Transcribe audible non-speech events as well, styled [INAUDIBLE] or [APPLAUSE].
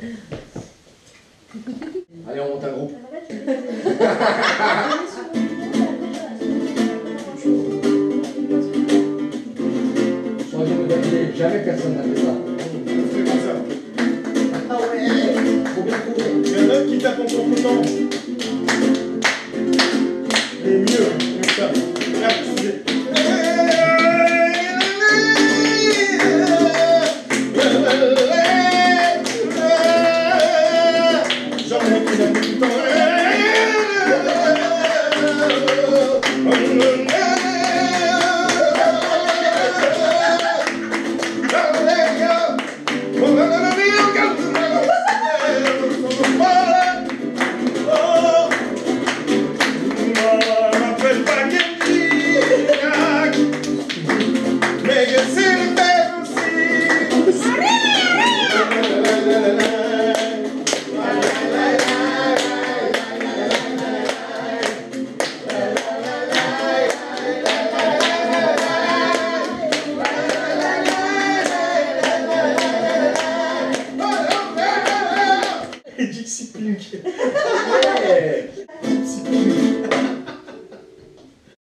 Allez, on monte un groupe. [LAUGHS] Jamais personne n'a fait ça. On fait comme ça. Ah ouais Faut bien courir. Il y en a qui tapent en concordant. Mais mieux, Vegas. Psy Punk.